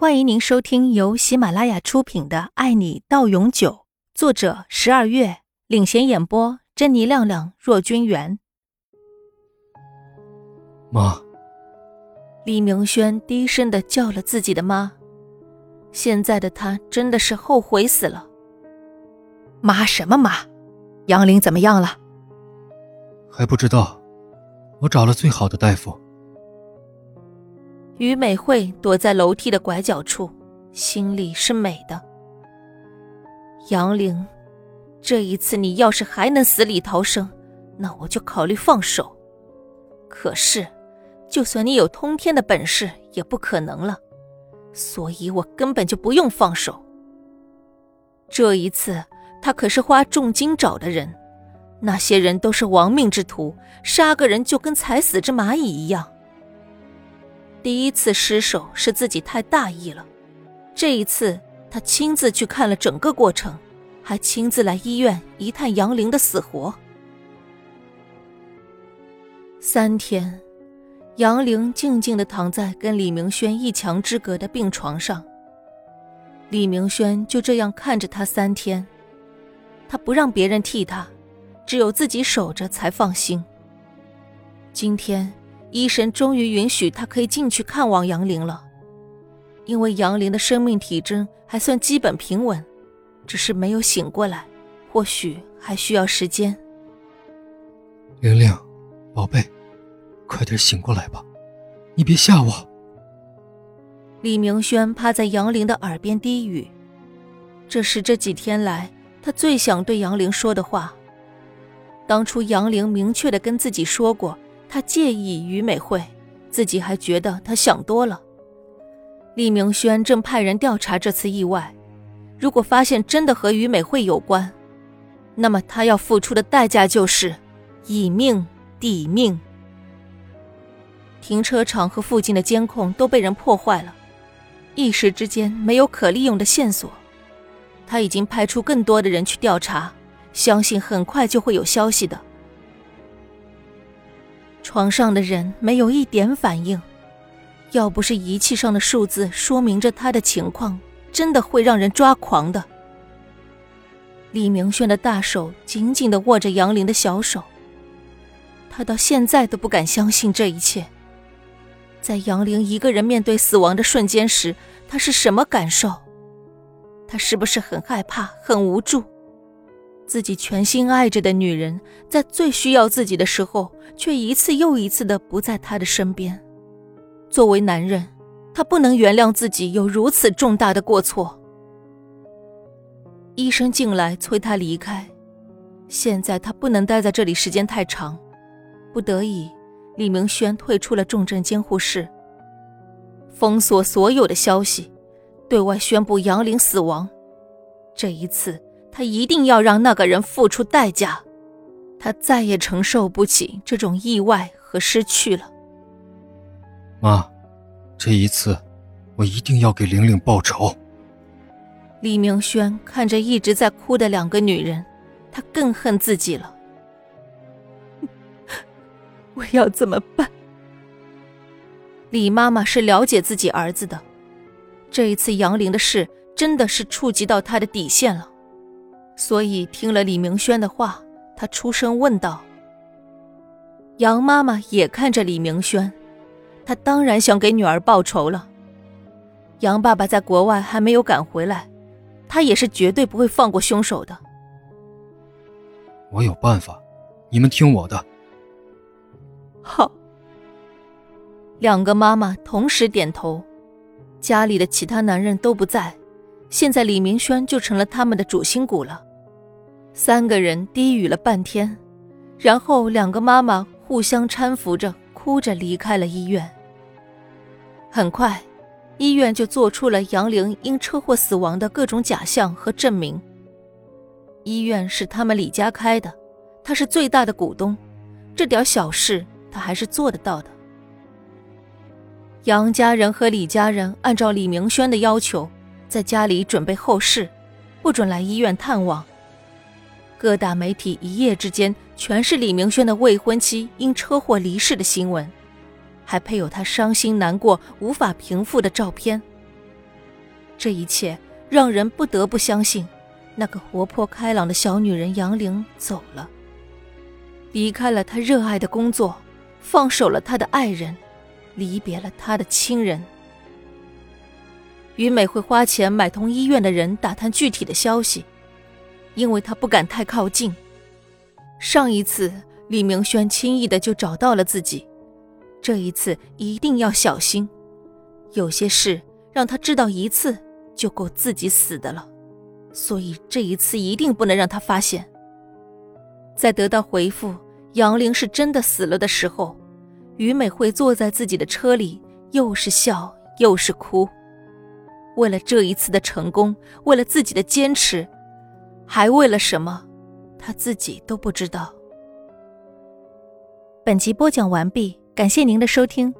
欢迎您收听由喜马拉雅出品的《爱你到永久》，作者十二月领衔演播，珍妮、亮亮、若君元。妈，李明轩低声的叫了自己的妈。现在的他真的是后悔死了。妈什么妈？杨玲怎么样了？还不知道，我找了最好的大夫。于美惠躲在楼梯的拐角处，心里是美的。杨玲，这一次你要是还能死里逃生，那我就考虑放手。可是，就算你有通天的本事，也不可能了。所以我根本就不用放手。这一次，他可是花重金找的人，那些人都是亡命之徒，杀个人就跟踩死只蚂蚁一样。第一次失手是自己太大意了，这一次他亲自去看了整个过程，还亲自来医院一探杨玲的死活。三天，杨玲静静的躺在跟李明轩一墙之隔的病床上。李明轩就这样看着他三天，他不让别人替他，只有自己守着才放心。今天。医生终于允许他可以进去看望杨玲了，因为杨玲的生命体征还算基本平稳，只是没有醒过来，或许还需要时间。玲玲，宝贝，快点醒过来吧，你别吓我。李明轩趴在杨玲的耳边低语，这是这几天来他最想对杨玲说的话。当初杨玲明确的跟自己说过。他介意于美惠，自己还觉得他想多了。厉明轩正派人调查这次意外，如果发现真的和于美惠有关，那么他要付出的代价就是以命抵命。停车场和附近的监控都被人破坏了，一时之间没有可利用的线索。他已经派出更多的人去调查，相信很快就会有消息的。床上的人没有一点反应，要不是仪器上的数字说明着他的情况，真的会让人抓狂的。李明轩的大手紧紧的握着杨玲的小手，他到现在都不敢相信这一切。在杨玲一个人面对死亡的瞬间时，他是什么感受？他是不是很害怕、很无助？自己全心爱着的女人，在最需要自己的时候，却一次又一次的不在他的身边。作为男人，他不能原谅自己有如此重大的过错。医生进来催他离开，现在他不能待在这里时间太长。不得已，李明轩退出了重症监护室，封锁所有的消息，对外宣布杨玲死亡。这一次。他一定要让那个人付出代价，他再也承受不起这种意外和失去了。妈，这一次，我一定要给玲玲报仇。李明轩看着一直在哭的两个女人，他更恨自己了。我要怎么办？李妈妈是了解自己儿子的，这一次杨玲的事真的是触及到他的底线了。所以听了李明轩的话，他出声问道：“杨妈妈也看着李明轩，她当然想给女儿报仇了。杨爸爸在国外还没有赶回来，他也是绝对不会放过凶手的。我有办法，你们听我的。”好。两个妈妈同时点头，家里的其他男人都不在，现在李明轩就成了他们的主心骨了。三个人低语了半天，然后两个妈妈互相搀扶着，哭着离开了医院。很快，医院就做出了杨玲因车祸死亡的各种假象和证明。医院是他们李家开的，他是最大的股东，这点小事他还是做得到的。杨家人和李家人按照李明轩的要求，在家里准备后事，不准来医院探望。各大媒体一夜之间全是李明轩的未婚妻因车祸离世的新闻，还配有他伤心难过、无法平复的照片。这一切让人不得不相信，那个活泼开朗的小女人杨玲走了，离开了她热爱的工作，放手了她的爱人，离别了她的亲人。于美会花钱买通医院的人打探具体的消息，因为他不敢太靠近。上一次李明轩轻易的就找到了自己，这一次一定要小心。有些事让他知道一次就够自己死的了，所以这一次一定不能让他发现。在得到回复杨玲是真的死了的时候，于美惠坐在自己的车里，又是笑又是哭。为了这一次的成功，为了自己的坚持，还为了什么，他自己都不知道。本集播讲完毕，感谢您的收听。